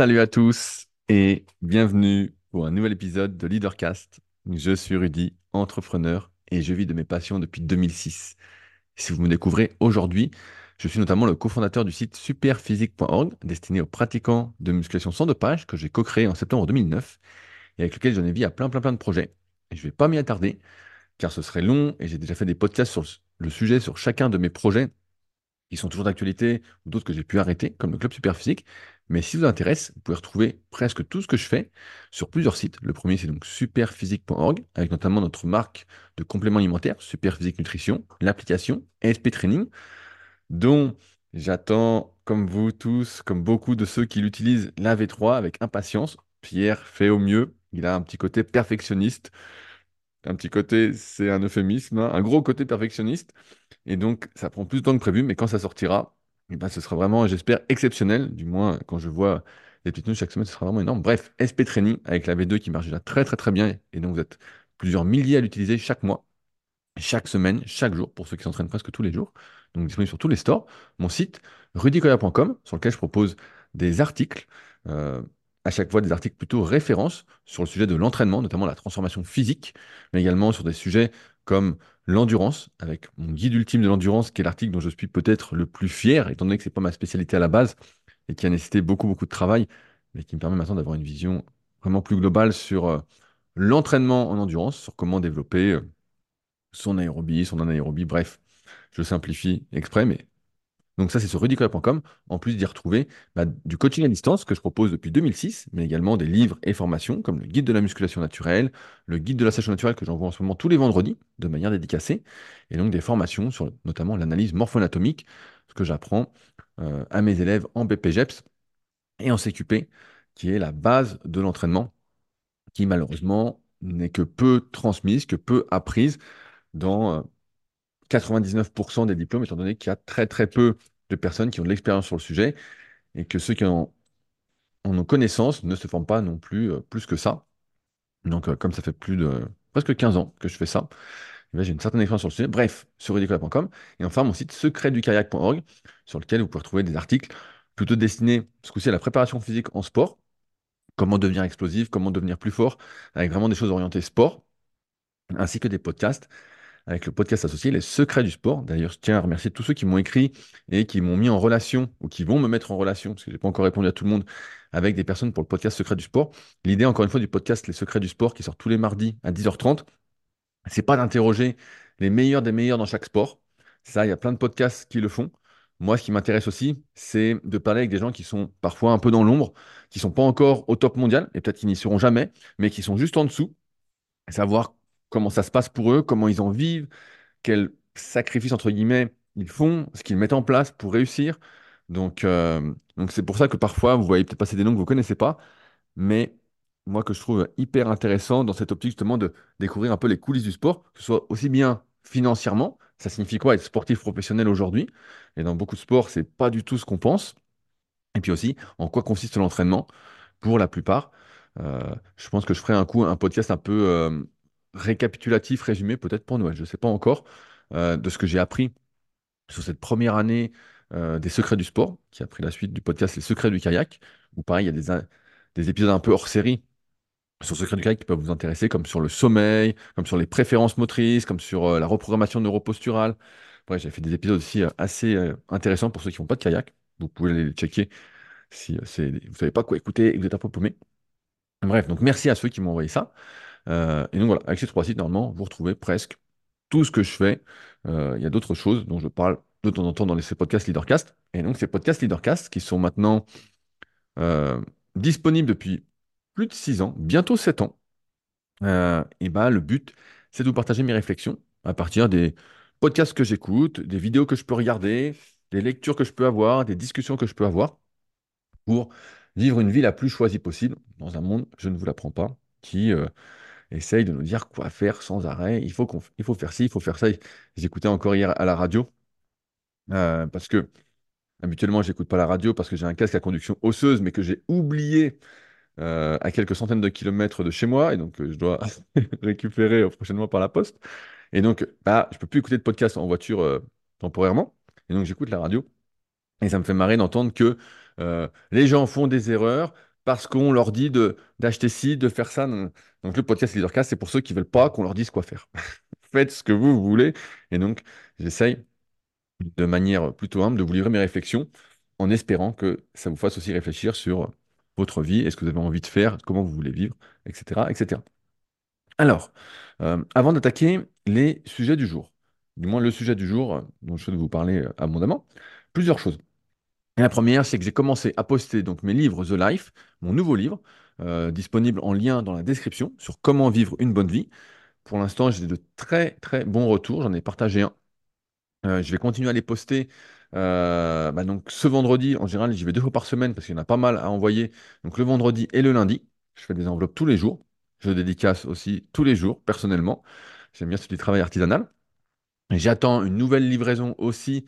Salut à tous et bienvenue pour un nouvel épisode de Leadercast. Je suis Rudy, entrepreneur et je vis de mes passions depuis 2006. Si vous me découvrez aujourd'hui, je suis notamment le cofondateur du site superphysique.org destiné aux pratiquants de musculation sans dopage que j'ai co-créé en septembre 2009 et avec lequel j'en ai vu à plein plein plein de projets. Et je ne vais pas m'y attarder car ce serait long et j'ai déjà fait des podcasts sur le sujet sur chacun de mes projets qui sont toujours d'actualité ou d'autres que j'ai pu arrêter, comme le Club Superphysique. Mais si ça vous intéresse, vous pouvez retrouver presque tout ce que je fais sur plusieurs sites. Le premier, c'est donc superphysique.org, avec notamment notre marque de compléments alimentaires, Superphysique Nutrition, l'application SP Training, dont j'attends, comme vous tous, comme beaucoup de ceux qui l'utilisent, la V3 avec impatience. Pierre fait au mieux. Il a un petit côté perfectionniste. Un petit côté, c'est un euphémisme, hein. un gros côté perfectionniste. Et donc, ça prend plus de temps que prévu, mais quand ça sortira, eh ben, ce sera vraiment, j'espère, exceptionnel. Du moins, quand je vois les petites news chaque semaine, ce sera vraiment énorme. Bref, SP Training avec la V2 qui marche déjà très très très bien. Et donc, vous êtes plusieurs milliers à l'utiliser chaque mois, chaque semaine, chaque jour, pour ceux qui s'entraînent presque tous les jours. Donc, disponible sur tous les stores. Mon site, rudicoya.com, sur lequel je propose des articles. Euh, à chaque fois des articles plutôt références sur le sujet de l'entraînement, notamment la transformation physique, mais également sur des sujets comme l'endurance, avec mon guide ultime de l'endurance, qui est l'article dont je suis peut-être le plus fier, étant donné que ce n'est pas ma spécialité à la base et qui a nécessité beaucoup, beaucoup de travail, mais qui me permet maintenant d'avoir une vision vraiment plus globale sur euh, l'entraînement en endurance, sur comment développer euh, son aérobie, son anaérobie, bref. Je simplifie exprès, mais donc ça, c'est sur rudicoya.com, en plus d'y retrouver bah, du coaching à distance que je propose depuis 2006, mais également des livres et formations comme le guide de la musculation naturelle, le guide de la sèche naturelle que j'envoie en ce moment tous les vendredis de manière dédicacée, et donc des formations sur notamment l'analyse morpho-anatomique, ce que j'apprends euh, à mes élèves en BPGEPS et en CQP, qui est la base de l'entraînement, qui malheureusement n'est que peu transmise, que peu apprise dans... Euh, 99% des diplômes, étant donné qu'il y a très très peu de personnes qui ont de l'expérience sur le sujet et que ceux qui en, ont connaissance ne se forment pas non plus euh, plus que ça. Donc, euh, comme ça fait plus de presque 15 ans que je fais ça, eh j'ai une certaine expérience sur le sujet. Bref, sur ridicola.com et enfin mon site secretdukayak.org sur lequel vous pouvez retrouver des articles plutôt destinés ce coup-ci à la préparation physique en sport, comment devenir explosif, comment devenir plus fort, avec vraiment des choses orientées sport, ainsi que des podcasts avec le podcast associé Les Secrets du Sport. D'ailleurs, je tiens à remercier tous ceux qui m'ont écrit et qui m'ont mis en relation ou qui vont me mettre en relation, parce que je n'ai pas encore répondu à tout le monde, avec des personnes pour le podcast Secrets du Sport. L'idée, encore une fois, du podcast Les Secrets du Sport qui sort tous les mardis à 10h30, c'est pas d'interroger les meilleurs des meilleurs dans chaque sport. Ça, il y a plein de podcasts qui le font. Moi, ce qui m'intéresse aussi, c'est de parler avec des gens qui sont parfois un peu dans l'ombre, qui sont pas encore au top mondial, et peut-être qu'ils n'y seront jamais, mais qui sont juste en dessous, savoir comment ça se passe pour eux, comment ils en vivent, quels sacrifices, entre guillemets, ils font, ce qu'ils mettent en place pour réussir. Donc, euh, donc c'est pour ça que parfois, vous voyez peut-être passer des noms que vous ne connaissez pas, mais moi, que je trouve hyper intéressant dans cette optique justement de découvrir un peu les coulisses du sport, que ce soit aussi bien financièrement, ça signifie quoi être sportif professionnel aujourd'hui, et dans beaucoup de sports, c'est pas du tout ce qu'on pense, et puis aussi en quoi consiste l'entraînement? Pour la plupart. Euh, je pense que je ferai un coup un podcast un peu euh, récapitulatif, résumé peut-être pour Noël, je ne sais pas encore, euh, de ce que j'ai appris sur cette première année euh, des secrets du sport, qui a pris la suite du podcast Les secrets du kayak, où pareil, il y a des, des épisodes un peu hors série sur le secret du kayak qui peuvent vous intéresser, comme sur le sommeil, comme sur les préférences motrices, comme sur euh, la reprogrammation neuroposturale. Bref, j'ai fait des épisodes aussi assez intéressants pour ceux qui font pas de kayak. Vous pouvez les checker si vous savez pas quoi écouter et que vous êtes un peu paumé. Bref, donc merci à ceux qui m'ont envoyé ça. Euh, et donc voilà, avec ces trois sites, normalement, vous retrouvez presque tout ce que je fais. Euh, il y a d'autres choses dont je parle de temps en temps dans ces podcasts Leadercast. Et donc ces podcasts Leadercast qui sont maintenant euh, disponibles depuis plus de 6 ans, bientôt 7 ans. et bah, le but, c'est de vous partager mes réflexions à partir des podcasts que j'écoute, des vidéos que je peux regarder, des lectures que je peux avoir, des discussions que je peux avoir pour vivre une vie la plus choisie possible dans un monde, je ne vous l'apprends pas, qui essaye de nous dire quoi faire sans arrêt. Il faut, qu'on, il faut faire ci, il faut faire ça. J'écoutais encore hier à la radio, euh, parce que habituellement, j'écoute pas la radio parce que j'ai un casque à conduction osseuse, mais que j'ai oublié euh, à quelques centaines de kilomètres de chez moi, et donc euh, je dois récupérer prochainement par la poste. Et donc, bah, je peux plus écouter de podcast en voiture temporairement, et donc j'écoute la radio. Et ça me fait marrer d'entendre que les gens font des erreurs, parce qu'on leur dit d'acheter ci, de faire ça. Donc le podcast Leadercast, c'est pour ceux qui veulent pas qu'on leur dise quoi faire. Faites ce que vous, voulez. Et donc, j'essaye de manière plutôt humble de vous livrer mes réflexions en espérant que ça vous fasse aussi réfléchir sur votre vie et ce que vous avez envie de faire, comment vous voulez vivre, etc. etc. Alors, euh, avant d'attaquer les sujets du jour, du moins le sujet du jour euh, dont je souhaite vous parler euh, abondamment, plusieurs choses. La première, c'est que j'ai commencé à poster donc mes livres The Life, mon nouveau livre, euh, disponible en lien dans la description sur comment vivre une bonne vie. Pour l'instant, j'ai de très très bons retours. J'en ai partagé un. Euh, je vais continuer à les poster. Euh, bah donc ce vendredi, en général, j'y vais deux fois par semaine parce qu'il y en a pas mal à envoyer. Donc le vendredi et le lundi, je fais des enveloppes tous les jours. Je dédicace aussi tous les jours, personnellement. J'aime bien ce petit travail artisanal. J'attends une nouvelle livraison aussi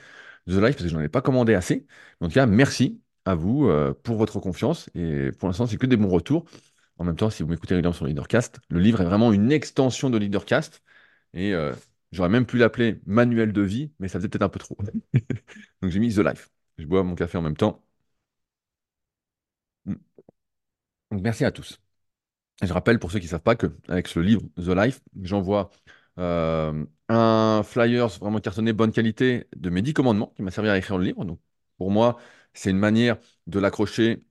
The Life parce que je n'en ai pas commandé assez. En tout cas, merci à vous euh, pour votre confiance. Et pour l'instant, c'est que des bons retours. En même temps, si vous m'écoutez régulièrement sur Leadercast, le livre est vraiment une extension de Leadercast. Et euh, j'aurais même pu l'appeler Manuel de vie, mais ça faisait peut-être un peu trop. Donc j'ai mis The Life. Je bois mon café en même temps. Mm. Donc merci à tous. Et je rappelle pour ceux qui ne savent pas que avec ce livre The Life, j'envoie euh, un flyers vraiment cartonné bonne qualité de mes 10 commandements qui m'a servi à écrire le livre. Donc pour moi, c'est une manière de l'accrocher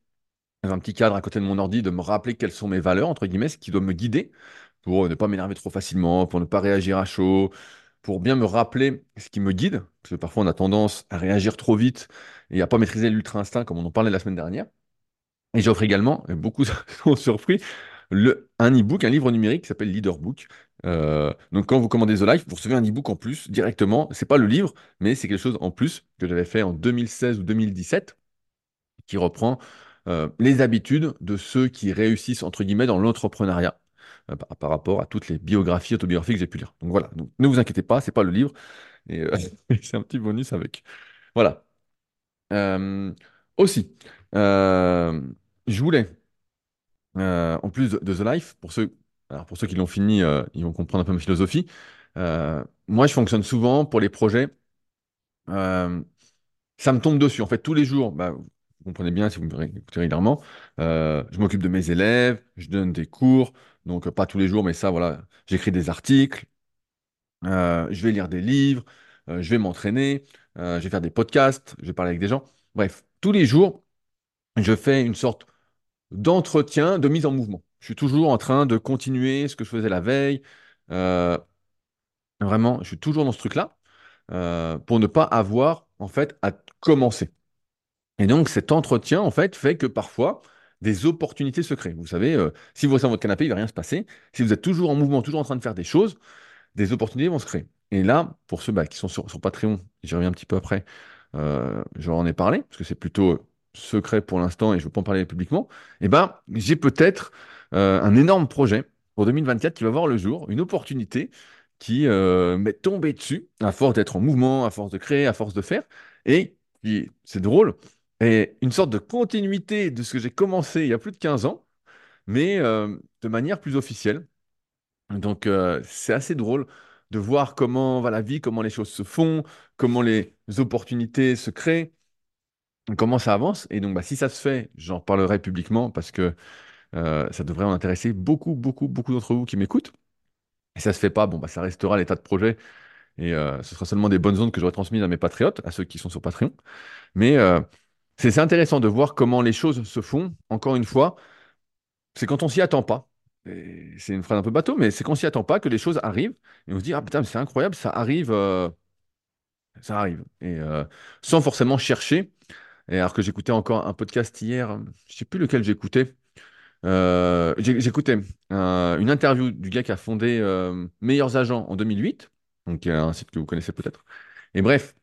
dans un petit cadre à côté de mon ordi, de me rappeler quelles sont mes valeurs, entre guillemets, ce qui doit me guider pour ne pas m'énerver trop facilement, pour ne pas réagir à chaud, pour bien me rappeler ce qui me guide, parce que parfois on a tendance à réagir trop vite et à pas maîtriser l'ultra-instinct comme on en parlait la semaine dernière. Et j'offre également, et beaucoup sont surpris, le, un e-book, un livre numérique qui s'appelle Leaderbook. Euh, donc quand vous commandez The Life, vous recevez un e-book en plus directement. C'est pas le livre, mais c'est quelque chose en plus que j'avais fait en 2016 ou 2017 qui reprend euh, les habitudes de ceux qui réussissent entre guillemets dans l'entrepreneuriat euh, par, rapport à toutes les biographies, autobiographies que j'ai pu lire. Donc voilà, ne vous inquiétez pas, c'est pas le livre, et euh, c'est un petit bonus avec. Voilà. Aussi, je voulais, en plus de The Life, pour ceux, alors pour ceux qui l'ont fini, euh, ils vont comprendre un peu ma philosophie. Euh, moi, je fonctionne souvent pour les projets. euh, ça me tombe dessus. En fait, tous les jours, bah, vous comprenez bien si vous me écoutez régulièrement, je m'occupe de mes élèves, je donne des cours, donc pas tous les jours, mais ça, voilà, j'écris des articles, je vais lire des livres, je vais m'entraîner, je vais faire des podcasts, je vais parler avec des gens. Bref, tous les jours, je fais une sorte d'entretien, de mise en mouvement. Je suis toujours en train de continuer ce que je faisais la veille. Euh, vraiment, je suis toujours dans ce truc-là euh, pour ne pas avoir, en fait, à commencer. Et donc, cet entretien, en fait, fait que parfois, des opportunités se créent. Vous savez, euh, si vous restez dans votre canapé, il ne va rien se passer. Si vous êtes toujours en mouvement, toujours en train de faire des choses, des opportunités vont se créer. Et là, pour ceux bah, qui sont sur, Patreon, j'y reviens un petit peu après, euh, j'en ai parlé, parce que c'est plutôt secret pour l'instant et je ne veux pas en parler publiquement, et ben, j'ai peut-être un énorme projet pour 2024 qui va voir le jour, une opportunité qui euh, m'est tombée dessus, à force d'être en mouvement, à force de créer, à force de faire, et qui, c'est drôle, est une sorte de continuité de ce que j'ai commencé il y a plus de 15 ans, mais euh, de manière plus officielle. Donc, euh, c'est assez drôle de voir comment va la vie, comment les choses se font, comment les opportunités se créent, comment ça avance. Et donc, bah, si ça se fait, j'en parlerai publiquement parce que euh, ça devrait en intéresser beaucoup, beaucoup, beaucoup d'entre vous qui m'écoutent. Et ça se fait pas, bon, bah, ça restera l'état de projet et euh, ce sera seulement des bonnes ondes que j'aurai transmises à mes patriotes, à ceux qui sont sur Patreon. Mais euh, c'est intéressant de voir comment les choses se font. Encore une fois, c'est quand on s'y attend pas. C'est une phrase un peu bateau, mais c'est quand on s'y attend pas que les choses arrivent et on se dit, ah putain, c'est incroyable, ça arrive, ça arrive. Et sans forcément chercher. Alors que j'écoutais encore un podcast hier, je sais plus lequel j'écoutais. Euh, j'écoutais euh, une interview du gars qui a fondé euh, Meilleurs Agents en 2008, donc euh, un site que vous connaissez peut-être. Et bref,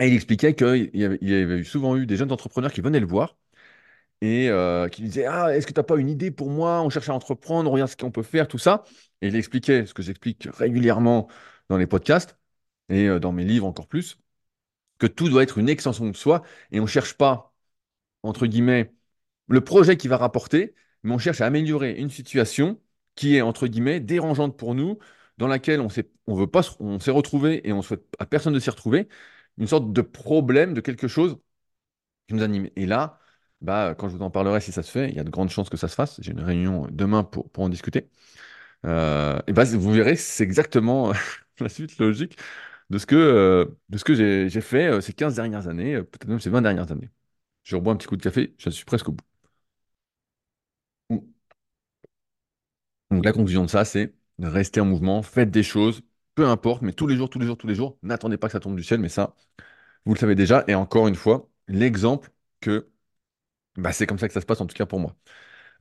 il expliquait qu'il y avait, il y avait souvent eu des jeunes entrepreneurs qui venaient le voir et qui lui disaient, Ah, est-ce que tu n'as pas une idée pour moi? On cherche à entreprendre, on regarde ce qu'on peut faire, tout ça. Et il expliquait ce que j'explique régulièrement dans les podcasts et dans mes livres encore plus, que tout doit être une extension de soi et on ne cherche pas, entre guillemets, le projet qui va rapporter, mais on cherche à améliorer une situation qui est, entre guillemets, dérangeante pour nous, dans laquelle on s'est, on veut pas, on s'est retrouvé et on souhaite à personne de s'y retrouver, une sorte de problème, de quelque chose qui nous anime. Et là, bah, quand je vous en parlerai, si ça se fait, il y a de grandes chances que ça se fasse. J'ai une réunion demain pour, pour en discuter. Euh, et bah, vous verrez, c'est exactement la suite logique de ce que, euh, que j'ai j'ai fait euh, ces 15 dernières années, peut-être même ces 20 dernières années. Je rebois un petit coup de café, je suis presque au bout. Donc la conclusion de ça, c'est de rester en mouvement, faites des choses, peu importe, mais tous les jours, tous les jours, tous les jours, n'attendez pas que ça tombe du ciel, mais ça, vous le savez déjà. Et encore une fois, l'exemple que bah, c'est comme ça que ça se passe, en tout cas pour moi.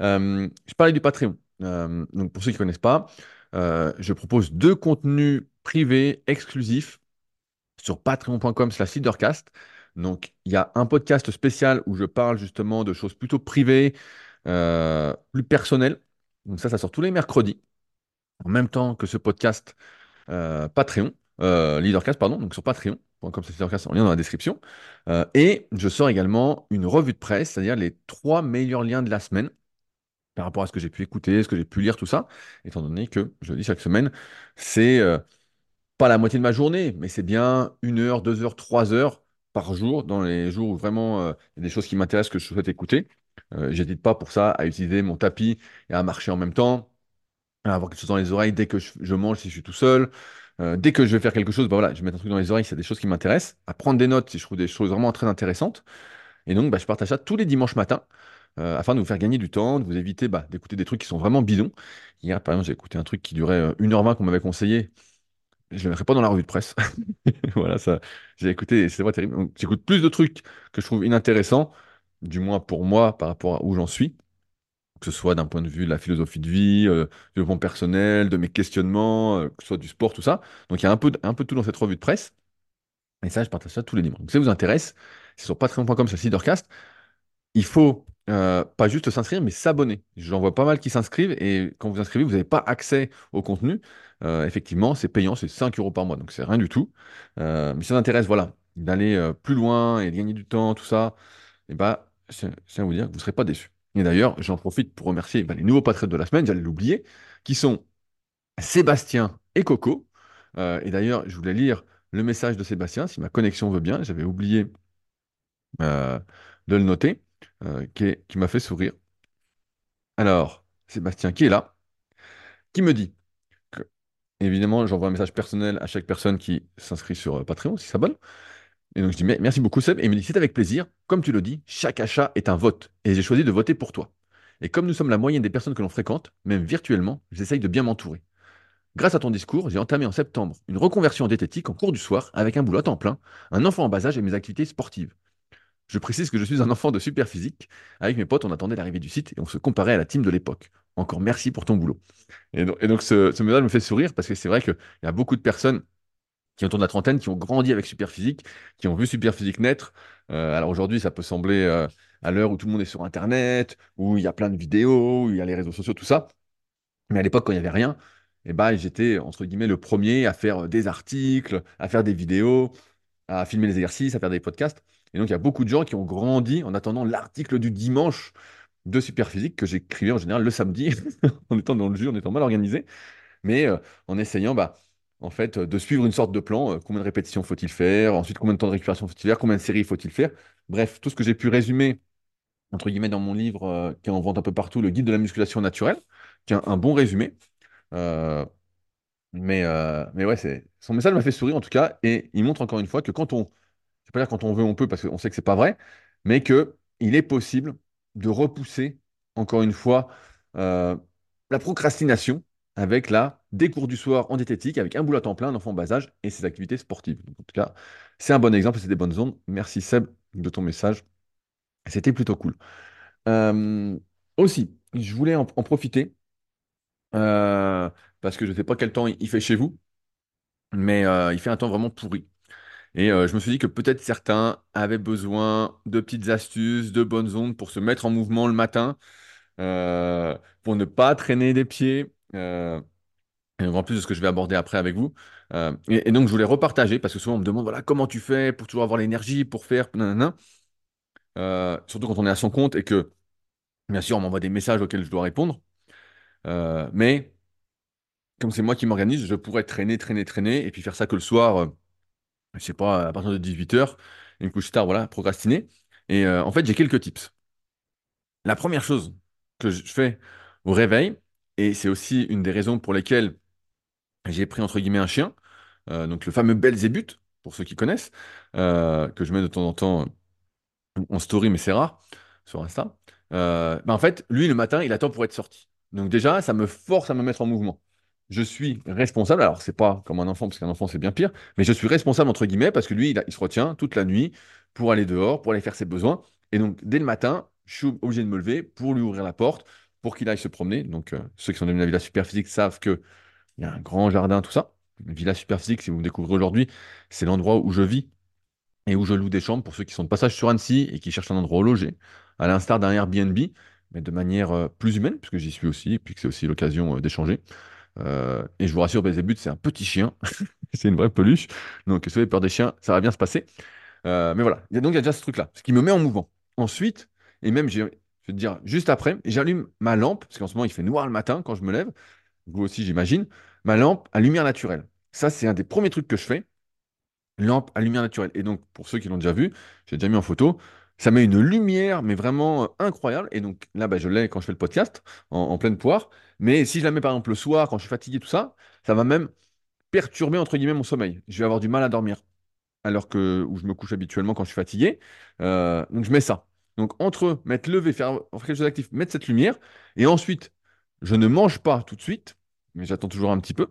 Euh, je parlais du Patreon. Euh, donc pour ceux qui ne connaissent pas, euh, je propose deux contenus privés exclusifs sur patreon.com slash leadercast. Donc il y a un podcast spécial où je parle justement de choses plutôt privées, plus personnelles. Donc ça, ça sort tous les mercredis, en même temps que ce podcast euh, Patreon, euh, Leadercast, pardon, donc sur Patreon.com slash leadercast en lien dans la description. Euh, et je sors également une revue de presse, c'est-à-dire les trois meilleurs liens de la semaine par rapport à ce que j'ai pu écouter, ce que j'ai pu lire, tout ça, étant donné que, je le dis chaque semaine, c'est pas la moitié de ma journée, mais c'est bien une heure, deux heures, trois heures par jour, dans les jours où vraiment il y a des choses qui m'intéressent, que je souhaite écouter. Euh, j'hésite pas pour ça à utiliser mon tapis et à marcher en même temps, à avoir quelque chose dans les oreilles dès que je, mange si je suis tout seul. Euh, dès que je vais faire quelque chose, bah voilà, je vais mettre un truc dans les oreilles, c'est des choses qui m'intéressent. À prendre des notes si je trouve des choses vraiment très intéressantes. Et donc, bah, je partage ça tous les dimanches matins euh, afin de vous faire gagner du temps, de vous éviter bah, d'écouter des trucs qui sont vraiment bidons. Hier, par exemple, j'ai écouté un truc qui durait euh, 1h20 qu'on m'avait conseillé. Je ne le mettrai pas dans la revue de presse. Voilà, ça, j'ai écouté c'est pas terrible. J'écoute plus de trucs que je trouve inintéressants, du moins pour moi, par rapport à où j'en suis, que ce soit d'un point de vue de la philosophie de vie, euh, du développement personnel, de mes questionnements, euh, que ce soit du sport, tout ça. Donc, il y a un peu, un peu tout dans cette revue de presse. Et ça, je partage ça tous les dimanches. Donc, si ça vous intéresse, c'est sur patreon.com, c'est Leadercast il faut euh, pas juste s'inscrire, mais s'abonner. J'en vois pas mal qui s'inscrivent et quand vous inscrivez, vous n'avez pas accès au contenu. Euh, effectivement, c'est payant, c'est 5 euros par mois, donc c'est rien du tout. Mais si ça vous intéresse, voilà, d'aller plus loin et de gagner du temps, tout ça, bah, je tiens à vous dire que vous ne serez pas déçus. Et d'ailleurs, j'en profite pour remercier bah, les nouveaux patriotes de la semaine, j'allais l'oublier, qui sont Sébastien et Coco. Euh, et d'ailleurs, je voulais lire le message de Sébastien, si ma connexion veut bien, j'avais oublié euh, de le noter, euh, qui, m'a fait sourire. Alors, Sébastien, qui est là, qui me dit que, évidemment, j'envoie un message personnel à chaque personne qui s'inscrit sur Patreon, qui s'abonne. Et donc, je dis merci beaucoup, Seb. Et il me dit C'est avec plaisir. Comme tu le dis, chaque achat est un vote. Et j'ai choisi de voter pour toi. Et comme nous sommes la moyenne des personnes que l'on fréquente, même virtuellement, j'essaye de bien m'entourer. Grâce à ton discours, j'ai entamé en septembre une reconversion en diététique en cours du soir avec un boulot à temps plein, un enfant en bas âge et mes activités sportives. Je précise que je suis un enfant de super physique. Avec mes potes, on attendait l'arrivée du site et on se comparait à la team de l'époque. Encore merci pour ton boulot. Et donc, et donc ce, ce message me fait sourire parce que c'est vrai qu'il y a beaucoup de personnes qui ont autour de la trentaine, qui ont grandi avec Superphysique, qui ont vu Superphysique naître. Euh, alors aujourd'hui, ça peut sembler, euh, à l'heure où tout le monde est sur Internet, où il y a plein de vidéos, où il y a les réseaux sociaux, tout ça. Mais à l'époque, quand il n'y avait rien, eh ben, j'étais, entre guillemets, le premier à faire des articles, à faire des vidéos, à filmer les exercices, à faire des podcasts. Et donc, il y a beaucoup de gens qui ont grandi en attendant l'article du dimanche de Superphysique que j'écrivais en général le samedi, en étant dans le jus, en étant mal organisé, mais euh, en essayant bah, en fait, euh, de suivre une sorte de plan. euh, combien de répétitions faut-il faire? Ensuite, combien de temps de récupération faut-il faire? Combien de séries faut-il faire? Bref, tout ce que j'ai pu résumer, entre guillemets, dans mon livre euh, qui est en vente un peu partout, Le guide de la musculation naturelle, qui est un, bon résumé. Mais, euh, mais ouais, son message m'a fait sourire en tout cas, et il montre encore une fois que quand on, je pas dire quand on veut, on peut, parce qu'on sait que c'est pas vrai, mais que il est possible de repousser, encore une fois, la procrastination avec la des cours du soir en diététique, avec un boulot à temps plein, un enfant en bas âge et ses activités sportives. En tout cas, c'est un bon exemple, c'est des bonnes ondes. Merci Seb de ton message. C'était plutôt cool. Aussi, je voulais en, profiter euh, parce que je ne sais pas quel temps il fait chez vous, mais euh, il fait un temps vraiment pourri. Et euh, je me suis dit que peut-être certains avaient besoin de petites astuces, de bonnes ondes pour se mettre en mouvement le matin, pour ne pas traîner des pieds, en plus de ce que je vais aborder après avec vous. Euh, et, donc je voulais repartager, parce que souvent on me demande, voilà, comment tu fais pour toujours avoir l'énergie, pour faire. Euh, surtout quand on est à son compte et que, bien sûr, on m'envoie des messages auxquels je dois répondre. Euh, mais comme c'est moi qui m'organise, je pourrais traîner, traîner, traîner, et puis faire ça que le soir. euh, je sais pas, à partir de 18h, une couche tard, voilà, procrastiner. Et euh, en fait, j'ai quelques tips. La première chose que je fais au réveil, et c'est aussi une des raisons pour lesquelles j'ai pris entre guillemets un chien, euh, donc le fameux Belzébuth, pour ceux qui connaissent, euh, que je mets de temps en temps en story, mais c'est rare, sur Insta. Euh, bah, en fait, lui, le matin, il attend pour être sorti. Donc déjà, ça me force à me mettre en mouvement. Je suis responsable, alors c'est pas comme un enfant, parce qu'un enfant c'est bien pire, mais je suis responsable entre guillemets parce que lui, il, il se retient toute la nuit pour aller dehors, pour aller faire ses besoins. Et donc, dès le matin, je suis obligé de me lever pour lui ouvrir la porte, pour qu'il aille se promener. Donc, euh, ceux qui sont devenus la Villa Superphysique savent qu'il y a un grand jardin, tout ça. Villa Superphysique, si vous me découvrez aujourd'hui, c'est l'endroit où je vis et où je loue des chambres pour ceux qui sont de passage sur Annecy et qui cherchent un endroit où loger, à l'instar d'un Airbnb, mais de manière euh, plus humaine, puisque j'y suis aussi, et c'est aussi l'occasion euh, d'échanger. Et je vous rassure, Belzébuth, c'est un petit chien, c'est une vraie peluche, donc si vous avez peur des chiens, ça va bien se passer. Mais voilà, donc il y a déjà ce truc-là, ce qui me met en mouvement. Ensuite, et même, j'ai- je vais te dire, juste après, j'allume ma lampe, parce qu'en ce moment, il fait noir le matin quand je me lève, vous aussi, j'imagine, ma lampe à lumière naturelle. Ça, c'est un des premiers trucs que je fais lampe à lumière naturelle. Et donc, pour ceux qui l'ont déjà vu, j'ai déjà mis en photo, ça met une lumière, mais vraiment euh, incroyable. Et donc là, bah, je l'ai quand je fais le podcast, en, pleine poire. Mais si je la mets par exemple le soir, quand je suis fatigué, tout ça, ça va même perturber, entre guillemets, mon sommeil. Je vais avoir du mal à dormir, alors que je me couche habituellement quand je suis fatigué. Euh, donc, je mets ça. Donc, entre mettre lever, faire, quelque chose d'actif, mettre cette lumière, et ensuite, je ne mange pas tout de suite, mais j'attends toujours un petit peu.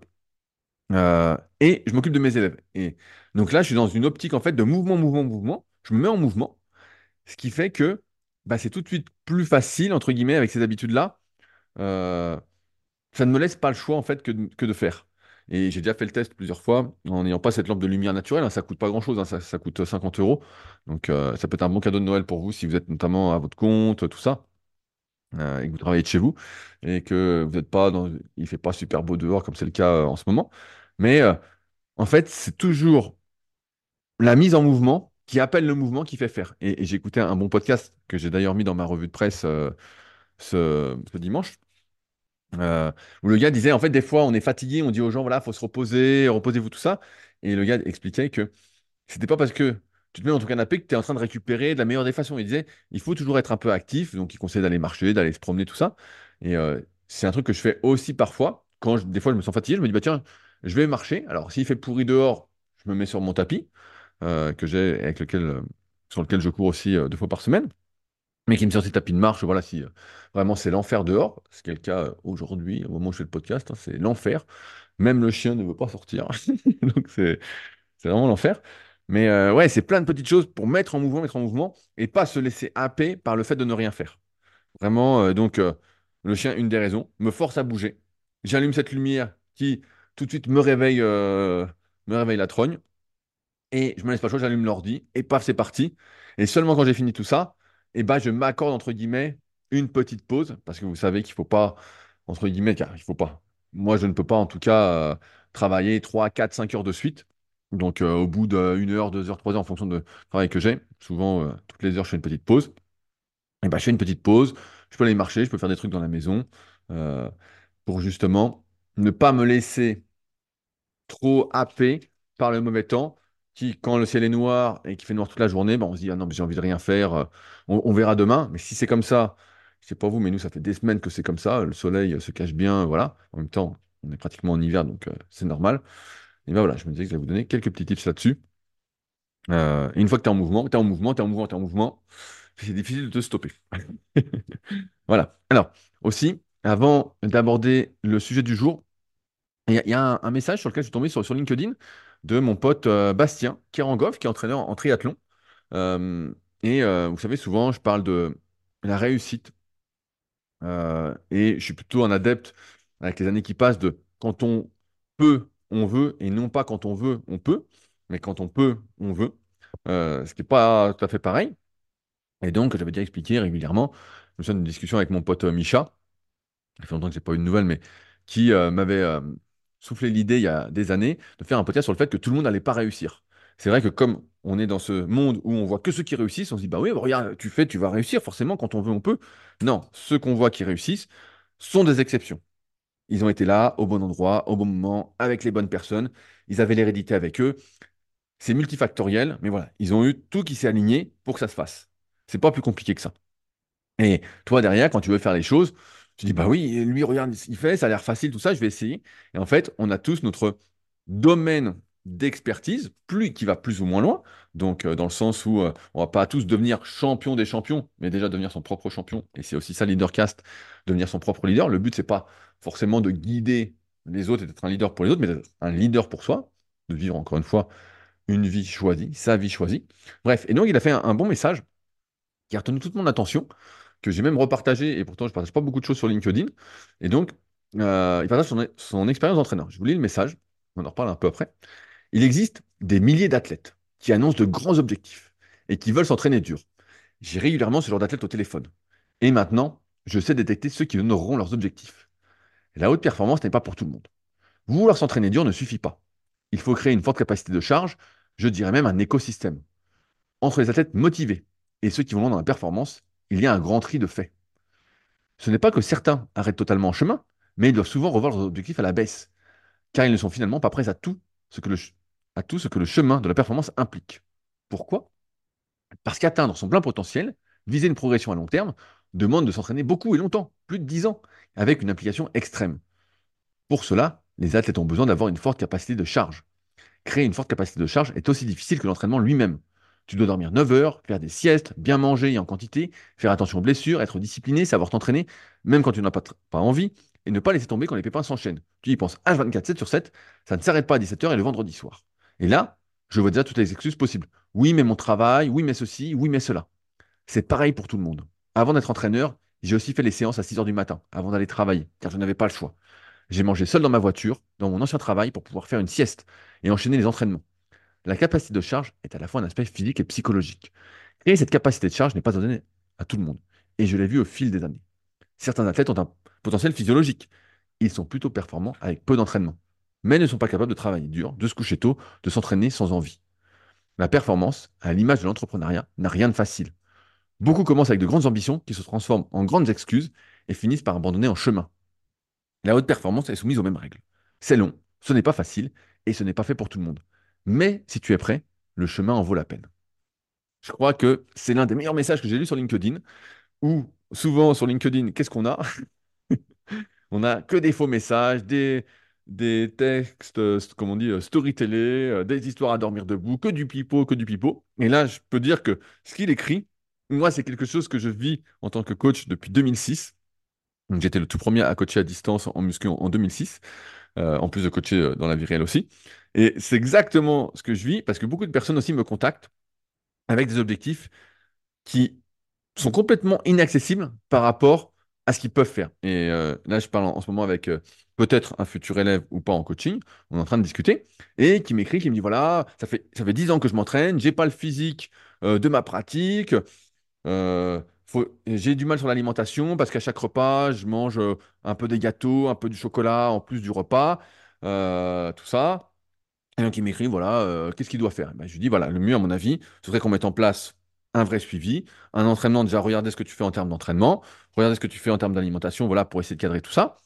Euh, et je m'occupe de mes élèves. Et donc là, je suis dans une optique en fait de mouvement, mouvement, mouvement. Je me mets en mouvement, ce qui fait que bah, c'est tout de suite plus facile, entre guillemets, avec ces habitudes-là. Euh, ça ne me laisse pas le choix en fait que de faire. Et j'ai déjà fait le test plusieurs fois en n'ayant pas cette lampe de lumière naturelle. hein, ça coûte pas grand-chose, hein, ça, coûte 50 euros. Donc euh, ça peut être un bon cadeau de Noël pour vous si vous êtes notamment à votre compte, tout ça, euh, et que vous travaillez de chez vous, et que vous n'êtes pas. Il fait pas super beau dehors comme c'est le cas euh, en ce moment. Mais euh, en fait, c'est toujours la mise en mouvement qui appelle le mouvement qui fait faire. Et, et j'ai écouté un bon podcast que j'ai d'ailleurs mis dans ma revue de presse euh, ce dimanche, euh, où le gars disait, en fait, des fois, on est fatigué, on dit aux gens, voilà, faut se reposer, reposez-vous, tout ça. Et le gars expliquait que c'était pas parce que tu te mets dans ton canapé que tu es en train de récupérer de la meilleure des façons. Il disait, il faut toujours être un peu actif, donc il conseille d'aller marcher, d'aller se promener, tout ça. Et euh, c'est un truc que je fais aussi parfois. Quand je- des fois je me sens fatigué, je me dis, bah tiens, je vais marcher. Alors s'il fait pourri dehors, je me mets sur mon tapis euh, que j'ai avec lequel, sur lequel je cours aussi deux fois par semaine. Mais qui me sortit le tapis de marche, voilà, si euh, vraiment c'est l'enfer dehors, ce qui est le cas euh, aujourd'hui, au moment où je fais le podcast, hein, c'est l'enfer. Même le chien ne veut pas sortir. Donc c'est vraiment l'enfer. Mais euh, ouais, c'est plein de petites choses pour mettre en mouvement, mettre en mouvement, et pas se laisser happer par le fait de ne rien faire. Vraiment, euh, donc, le chien, une des raisons, me force à bouger. J'allume cette lumière qui, tout de suite, me réveille, me réveille la trogne. Et je me laisse pas le choix, j'allume l'ordi, et paf, c'est parti. Et seulement quand j'ai fini tout ça, et ben, je m'accorde, entre guillemets, une petite pause, parce que vous savez qu'il faut pas, entre guillemets, car il faut pas. Moi, je ne peux pas, en tout cas, euh, travailler 3, 4, 5 heures de suite. Donc, euh, au bout d'une heure, deux heures, trois heures, en fonction de travail que j'ai, souvent, euh, toutes les heures, je fais une petite pause. Et ben, je fais une petite pause, je peux aller marcher, je peux faire des trucs dans la maison, pour justement ne pas me laisser trop happé par le mauvais temps, qui, quand le ciel est noir et qu'il fait noir toute la journée, ben on se dit, ah non, mais j'ai envie de rien faire, euh, on, verra demain. Mais si c'est comme ça, je sais pas vous, mais nous, ça fait des semaines que c'est comme ça, le soleil euh, se cache bien, voilà. En même temps, on est pratiquement en hiver, donc euh, c'est normal. Et ben voilà, je me disais que je vais vous donner quelques petits tips là-dessus. Une fois que tu es en mouvement, tu es en mouvement, tu es en mouvement, tu es en mouvement, c'est difficile de te stopper. Voilà. Alors, aussi, avant d'aborder le sujet du jour, il y a, un, message sur lequel je suis tombé sur LinkedIn de mon pote euh, Bastien Kerangoff, qui est entraîneur en triathlon. Euh, et euh, vous savez, souvent, je parle de la réussite. et je suis plutôt un adepte, avec les années qui passent, de quand on peut, on veut, et non pas quand on veut, on peut, mais quand on peut, on veut. Ce qui n'est pas tout à fait pareil. Et donc, j'avais déjà expliqué régulièrement, je me souviens d'une discussion avec mon pote Micha, ça fait longtemps que j'ai pas eu de nouvelles, mais qui m'avait soufflé l'idée il y a des années de faire un podcast sur le fait que tout le monde n'allait pas réussir. C'est vrai que comme on est dans ce monde où on voit que ceux qui réussissent, on se dit bah oui, bah regarde, tu fais, tu vas réussir, forcément, quand on veut, on peut. Non, ceux qu'on voit qui réussissent sont des exceptions. Ils ont été là, au bon endroit, au bon moment, avec les bonnes personnes. Ils avaient l'hérédité avec eux. C'est multifactoriel, mais voilà, ils ont eu tout qui s'est aligné pour que ça se fasse. C'est pas plus compliqué que ça. Et toi, derrière, quand tu veux faire les choses, tu dis, bah oui, lui, regarde, il fait, ça a l'air facile, tout ça, je vais essayer. Et en fait, on a tous notre domaine d'expertise, plus qui va plus ou moins loin. Donc, euh, dans le sens où euh, on va pas tous devenir champion des champions, mais déjà devenir son propre champion. Et c'est aussi ça, leadercast, devenir son propre leader. Le but, c'est pas forcément de guider les autres et d'être un leader pour les autres, mais d'être un leader pour soi, de vivre encore une fois une vie choisie, sa vie choisie. Bref, et donc il a fait un, un bon message qui a retenu toute mon attention, que j'ai même repartagé, et pourtant je ne partage pas beaucoup de choses sur LinkedIn. Et donc, euh, il partage son, expérience d'entraîneur. Je vous lis le message, on en reparle un peu après. Il existe des milliers d'athlètes qui annoncent de grands objectifs et qui veulent s'entraîner dur. J'ai régulièrement ce genre d'athlètes au téléphone. Et maintenant, je sais détecter ceux qui honoreront leurs objectifs. La haute performance n'est pas pour tout le monde. Vouloir s'entraîner dur ne suffit pas. Il faut créer une forte capacité de charge, je dirais même un écosystème. Entre les athlètes motivés et ceux qui vont dans la performance, il y a un grand tri de faits. Ce n'est pas que certains arrêtent totalement en chemin, mais ils doivent souvent revoir leurs objectifs à la baisse, car ils ne sont finalement pas prêts à tout ce que le, chemin de la performance implique. Pourquoi? Parce qu'atteindre son plein potentiel, viser une progression à long terme, demande de s'entraîner beaucoup et longtemps, plus de 10 ans, avec une implication extrême. Pour cela, les athlètes ont besoin d'avoir une forte capacité de charge. Créer une forte capacité de charge est aussi difficile que l'entraînement lui-même. Tu dois dormir 9 heures, faire des siestes, bien manger et en quantité, faire attention aux blessures, être discipliné, savoir t'entraîner, même quand tu n'as pas, pas envie, et ne pas laisser tomber quand les pépins s'enchaînent. Tu y penses H24, 7 sur 7, ça ne s'arrête pas à 17h et le vendredi soir. Et là, je vois déjà toutes les excuses possibles. Oui, mais mon travail, oui, mais ceci, oui, mais cela. C'est pareil pour tout le monde. Avant d'être entraîneur, j'ai aussi fait les séances à 6 heures du matin, avant d'aller travailler, car je n'avais pas le choix. J'ai mangé seul dans ma voiture, dans mon ancien travail, pour pouvoir faire une sieste et enchaîner les entraînements. La capacité de charge est à la fois un aspect physique et psychologique. Et cette capacité de charge n'est pas donnée à tout le monde. Et je l'ai vu au fil des années. Certains athlètes ont un potentiel physiologique. Ils sont plutôt performants avec peu d'entraînement, mais ne sont pas capables de travailler dur, de se coucher tôt, de s'entraîner sans envie. La performance, à l'image de l'entrepreneuriat, n'a rien de facile. Beaucoup commencent avec de grandes ambitions qui se transforment en grandes excuses et finissent par abandonner en chemin. La haute performance est soumise aux mêmes règles. C'est long, ce n'est pas facile et ce n'est pas fait pour tout le monde. Mais si tu es prêt, le chemin en vaut la peine. Je crois que c'est l'un des meilleurs messages que j'ai lus sur LinkedIn, où souvent sur LinkedIn, qu'est-ce qu'on a On a que des faux messages, des, des textes, euh, comme on dit, euh, storytellés, euh, des histoires à dormir debout, que du pipeau, que du pipeau. Et là, je peux dire que ce qu'il écrit, moi, c'est quelque chose que je vis en tant que coach depuis 2006. J'étais le tout premier à coacher à distance en muscu en 2006, en plus de coacher dans la vie réelle aussi. Et c'est exactement ce que je vis parce que beaucoup de personnes aussi me contactent avec des objectifs qui sont complètement inaccessibles par rapport à ce qu'ils peuvent faire. Et euh, là, je parle en, ce moment avec euh, peut-être un futur élève ou pas en coaching, on est en train de discuter, et qui m'écrit, qui me dit, voilà, ça fait, ça fait 10 ans que je m'entraîne, j'ai pas le physique euh, de ma pratique, j'ai du mal sur l'alimentation parce qu'à chaque repas, je mange un peu des gâteaux, un peu du chocolat en plus du repas, tout ça. Et donc, il m'écrit, voilà, euh, qu'est-ce qu'il doit faire? Ben, je lui dis, voilà, le mieux, à mon avis, ce serait qu'on mette en place un vrai suivi, un entraînement. Déjà, regardez ce que tu fais en termes d'entraînement, regardez ce que tu fais en termes d'alimentation, voilà, pour essayer de cadrer tout ça.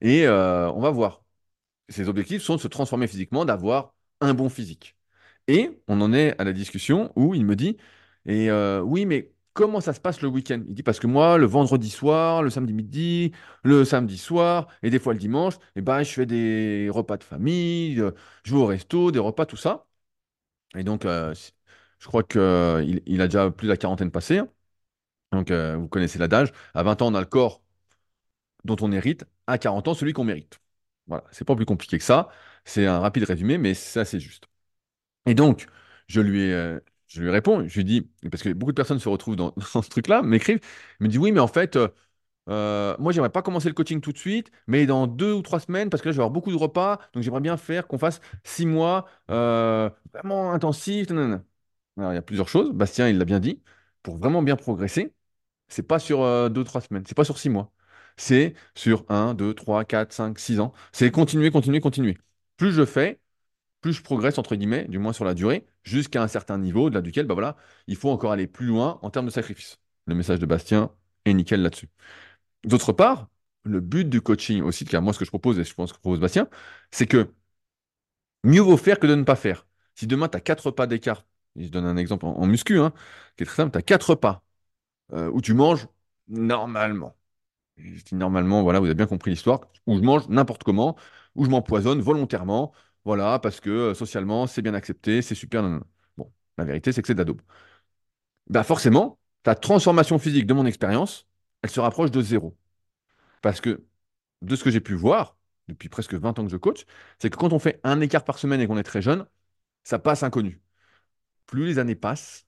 Et euh, on va voir. Ses objectifs sont de se transformer physiquement, d'avoir un bon physique. Et on en est à la discussion où il me dit, et euh, oui, mais comment ça se passe le week-end? Il dit, parce que moi, le vendredi soir, le samedi midi, le samedi soir, et des fois le dimanche, et ben, je fais des repas de famille, euh, je vais au resto, des repas, tout ça. Et donc, euh, je crois qu'il il a déjà plus de la quarantaine passée. hein. Donc, euh, vous connaissez l'adage. À 20 ans, on a le corps dont on hérite. À 40 ans, celui qu'on mérite. Voilà, c'est pas plus compliqué que ça. C'est un rapide résumé, mais c'est assez juste. Et donc, je lui, ai, euh, je lui réponds, je lui dis, parce que beaucoup de personnes se retrouvent dans, ce truc-là, m'écrivent, me disent oui, mais en fait, euh, euh, moi, j'aimerais pas commencer le coaching tout de suite, mais dans deux ou trois semaines, parce que là, je vais avoir beaucoup de repas, donc j'aimerais bien faire qu'on fasse six mois euh, vraiment intensifs. Alors, il y a plusieurs choses. Bastien, il l'a bien dit, pour vraiment bien progresser, c'est pas sur euh, deux ou trois semaines, c'est pas sur six mois. C'est sur un, deux, trois, quatre, cinq, six ans. C'est continuer, continuer, continuer. Plus je fais, plus je progresse, entre guillemets, du moins sur la durée, jusqu'à un certain niveau, au-delà duquel, bah voilà, il faut encore aller plus loin en termes de sacrifice. Le message de Bastien est nickel là-dessus. D'autre part, le but du coaching aussi, car moi ce que je propose, et je pense que propose Bastien, c'est que mieux vaut faire que de ne pas faire. Si demain tu as quatre pas d'écart, je donne un exemple en, en muscu, hein, qui est très simple, tu as quatre pas euh, où tu manges Normalement. Je dis normalement, voilà, vous avez bien compris l'histoire, où je mange n'importe comment, où je m'empoisonne volontairement, voilà, parce que euh, socialement, c'est bien accepté, c'est super. Bon, la vérité, c'est que c'est de. Bah forcément, ta transformation physique de mon expérience, elle se rapproche de zéro. Parce que de ce que j'ai pu voir, depuis presque 20 ans que je coach, c'est que quand on fait un écart par semaine et qu'on est très jeune, ça passe inconnu. Plus les années passent,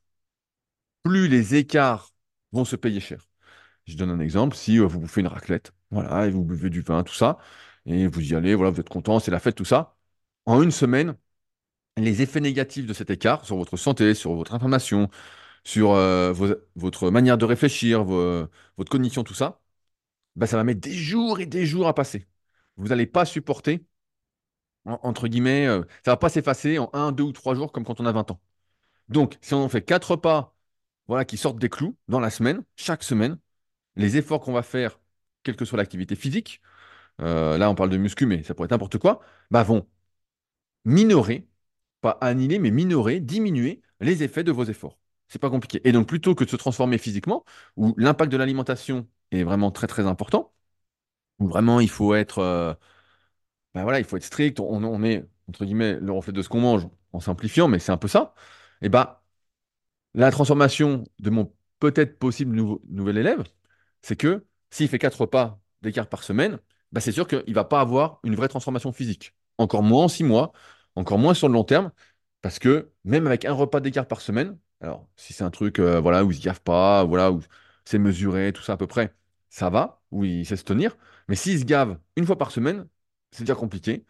plus les écarts vont se payer cher. Je donne un exemple, si euh, vous bouffez une raclette, voilà, et vous buvez du vin, tout ça, et vous y allez, voilà, vous êtes content, c'est la fête, tout ça, en une semaine, les effets négatifs de cet écart sur votre santé, sur votre information, sur euh, votre manière de réfléchir, votre cognition, tout ça, bah, ça va mettre des jours et des jours à passer. Vous n'allez pas supporter, en- entre guillemets, euh, ça va pas s'effacer en un, deux ou trois jours comme quand on a 20 ans. Donc, si on fait quatre pas, voilà, qui sortent des clous dans la semaine, chaque semaine, les efforts qu'on va faire, quelle que soit l'activité physique, euh, là on parle de muscu, mais ça pourrait être n'importe quoi, bah, vont minorer, pas annihiler, mais minorer, diminuer les effets de vos efforts. C'est pas compliqué. Et donc, plutôt que de se transformer physiquement, où l'impact de l'alimentation est vraiment très très important, où vraiment il faut être, euh, bah voilà, il faut être strict, on, est, entre guillemets, le reflet de ce qu'on mange, en simplifiant, mais c'est un peu ça, et bah, la transformation de mon peut-être possible nouvel élève, c'est que s'il fait quatre repas d'écart par semaine, bah c'est sûr qu'il va pas avoir une vraie transformation physique. Encore moins en six mois, encore moins sur le long terme, parce que même avec un repas d'écart par semaine, alors si c'est un truc euh, où il ne se gaffe pas, où c'est mesuré, tout ça à peu près, ça va, où il sait se tenir. Mais s'il se gave une fois par semaine, c'est déjà compliqué,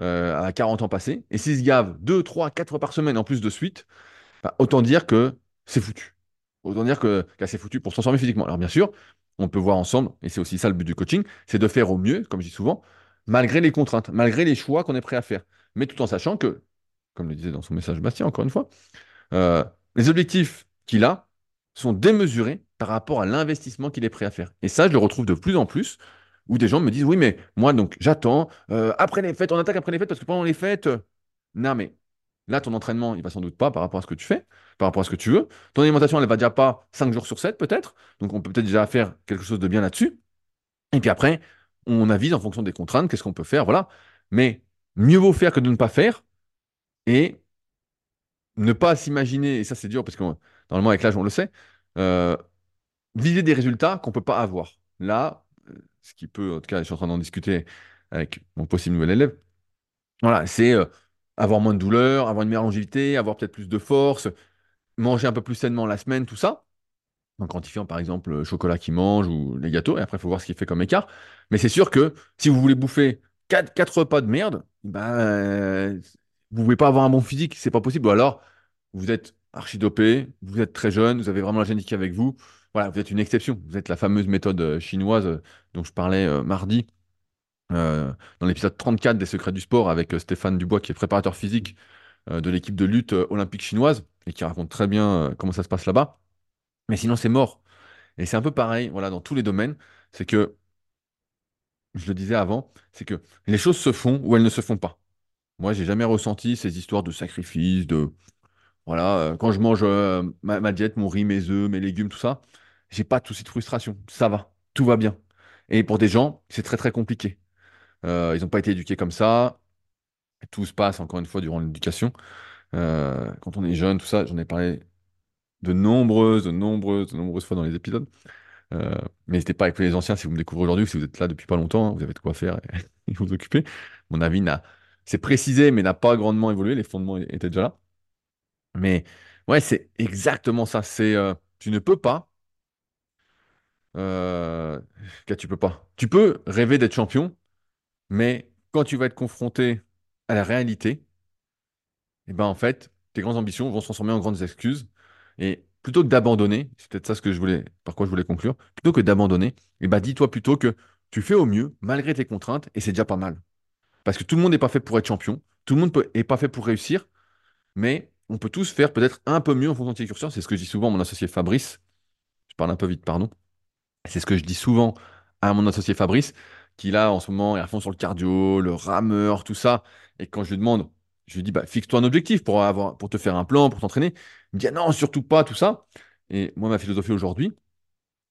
euh, à 40 ans passés. Et s'il se gave deux, trois, quatre fois par semaine en plus de suite, bah, autant dire que c'est foutu. Autant dire que, que c'est foutu pour se transformer physiquement. Alors bien sûr, on peut voir ensemble, et c'est aussi ça le but du coaching, c'est de faire au mieux, comme je dis souvent, malgré les contraintes, malgré les choix qu'on est prêt à faire. Mais tout en sachant que, comme le disait dans son message Bastien, encore une fois, euh, les objectifs qu'il a sont démesurés par rapport à l'investissement qu'il est prêt à faire. Et ça, je le retrouve de plus en plus, où des gens me disent, oui, mais moi, donc, j'attends, euh, après les fêtes, on attaque après les fêtes, parce que pendant les fêtes, euh, non, mais là, ton entraînement, il va sans doute pas par rapport à ce que tu fais, par rapport à ce que tu veux. Ton alimentation, elle va déjà pas 5 jours sur 7, peut-être. Donc, on peut peut-être déjà faire quelque chose de bien là-dessus. Et puis après, on avise en fonction des contraintes, qu'est-ce qu'on peut faire, voilà. Mais mieux vaut faire que de ne pas faire. Et ne pas s'imaginer, et ça c'est dur parce que normalement avec l'âge on le sait, euh, viser des résultats qu'on ne peut pas avoir. Là, euh, ce qui peut, en tout cas, je suis en train d'en discuter avec mon possible nouvel élève, voilà, c'est euh, avoir moins de douleur, avoir une meilleure longévité, avoir peut-être plus de force, manger un peu plus sainement la semaine, tout ça en quantifiant par exemple le chocolat qu'il mange ou les gâteaux, et après il faut voir ce qu'il fait comme écart. Mais c'est sûr que si vous voulez bouffer 4, repas de merde, ben, euh, vous ne pouvez pas avoir un bon physique, c'est pas possible. Ou alors, vous êtes archi dopé, vous êtes très jeune, vous avez vraiment la génétique avec vous. Voilà, vous êtes une exception. Vous êtes la fameuse méthode euh, chinoise euh, dont je parlais euh, mardi dans l'épisode 34 des Secrets du sport avec Stéphane Dubois, qui est préparateur physique de l'équipe de lutte olympique chinoise et qui raconte très bien comment ça se passe là-bas. Mais sinon, c'est mort. Et c'est un peu pareil, voilà, dans tous les domaines, c'est que, je le disais avant, c'est que les choses se font ou elles ne se font pas. Moi, j'ai jamais ressenti ces histoires de sacrifice, de, voilà, euh, quand je mange euh, ma, diète, mon riz, mes œufs, mes légumes, tout ça, j'ai pas de souci de frustration. Ça va, tout va bien. Et pour des gens, c'est très très compliqué. Euh, ils n'ont pas été éduqués comme ça. Tout se passe, encore une fois, durant l'éducation. Quand on est jeune, tout ça, j'en ai parlé de nombreuses, de nombreuses, de nombreuses fois dans les épisodes. Euh, n'hésitez pas à écouter les anciens si vous me découvrez aujourd'hui, ou si vous êtes là depuis pas longtemps, hein, vous avez de quoi faire et, vous occuper. Mon avis n'a, c'est précisé, mais n'a pas grandement évolué. Les fondements étaient déjà là. Mais ouais, c'est exactement ça. C'est, euh, tu ne peux pas. Euh, tu peux pas. Tu peux rêver d'être champion, mais quand tu vas être confronté à la réalité, et ben en fait, tes grandes ambitions vont se transformer en grandes excuses. Et plutôt que d'abandonner, c'est peut-être ça ce que je voulais, par quoi je voulais conclure, plutôt que d'abandonner, et ben dis-toi plutôt que tu fais au mieux malgré tes contraintes et c'est déjà pas mal. Parce que tout le monde n'est pas fait pour être champion, tout le monde n'est pas fait pour réussir, mais on peut tous faire peut-être un peu mieux en fonction de ses curseurs. C'est ce que je dis souvent à mon associé Fabrice. Je parle un peu vite, pardon. C'est ce que je dis souvent à mon associé Fabrice, qui là en ce moment est à fond sur le cardio, le rameur, tout ça. Et quand je lui demande, je lui dis, bah, fixe-toi un objectif pour te faire un plan, pour t'entraîner. Me ah non, surtout pas, tout ça. Et moi, ma philosophie aujourd'hui,